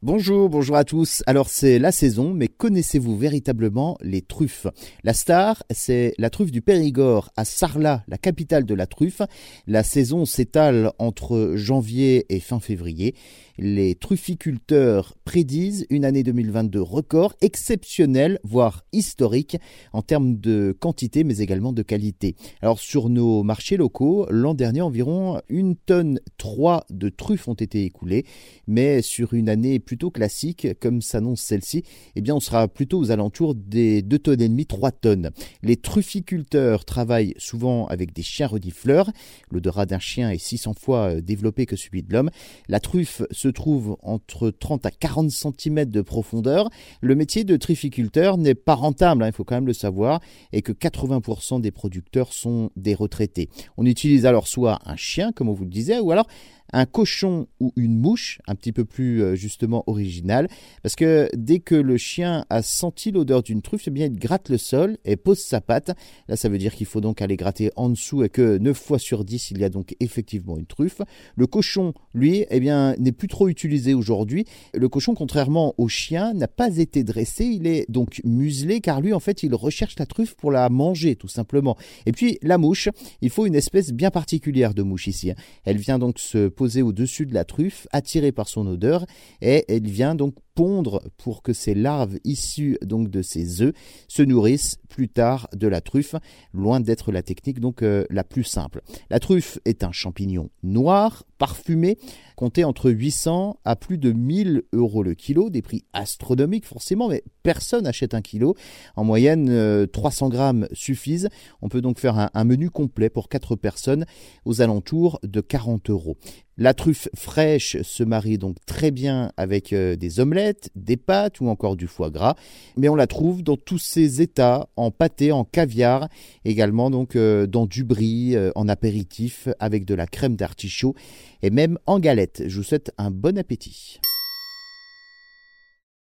Bonjour, bonjour à tous. Alors c'est la saison, mais connaissez-vous véritablement les truffes? La star, c'est la truffe du Périgord à Sarlat, la capitale de la truffe. La saison s'étale entre janvier et fin février. Les trufficulteurs prédisent une année 2022 record, exceptionnelle, voire historique, en termes de quantité, mais également de qualité. Alors sur nos marchés locaux, l'an dernier, environ une tonne 3 de truffes ont été écoulées, mais sur une année plutôt classique, comme s'annonce celle-ci, eh bien on sera plutôt aux alentours des 2 tonnes et demie, 3 tonnes. Les trufficulteurs travaillent souvent avec des chiens redifleurs. L'odorat d'un chien est 600 fois euh, développé que celui de l'homme. La truffe se trouve entre 30 à 40 cm de profondeur. Le métier de trufficulteur n'est pas rentable, hein, il faut quand même le savoir, et que 80% des producteurs sont des retraités. On utilise alors soit un chien, comme on vous le disait, ou alors un cochon ou une mouche, un petit peu plus euh, justement original, parce que dès que le chien a senti l'odeur d'une truffe, eh bien il gratte le sol et pose sa patte. Là, ça veut dire qu'il faut donc aller gratter en dessous et que 9 fois sur 10, il y a donc effectivement une truffe. Le cochon, lui, eh bien, n'est plus trop utilisé aujourd'hui. Le cochon, contrairement au chien, n'a pas été dressé, il est donc muselé car lui, en fait, il recherche la truffe pour la manger, tout simplement. Et puis, la mouche, il faut une espèce bien particulière de mouche ici. Hein. Elle vient donc se posée au-dessus de la truffe, attirée par son odeur, et elle vient donc pour que ces larves issues donc de ces œufs se nourrissent plus tard de la truffe, loin d'être la technique donc euh, la plus simple. La truffe est un champignon noir, parfumé, compté entre 800 à plus de 1000 euros le kilo, des prix astronomiques forcément, mais personne n'achète un kilo. En moyenne, 300 euh, grammes suffisent. On peut donc faire un, un menu complet pour 4 personnes aux alentours de 40 euros. La truffe fraîche se marie donc très bien avec euh, des omelettes, des pâtes ou encore du foie gras, mais on la trouve dans tous ses états, en pâté, en caviar, également donc euh, dans du brie, euh, en apéritif avec de la crème d'artichaut et même en galette. Je vous souhaite un bon appétit.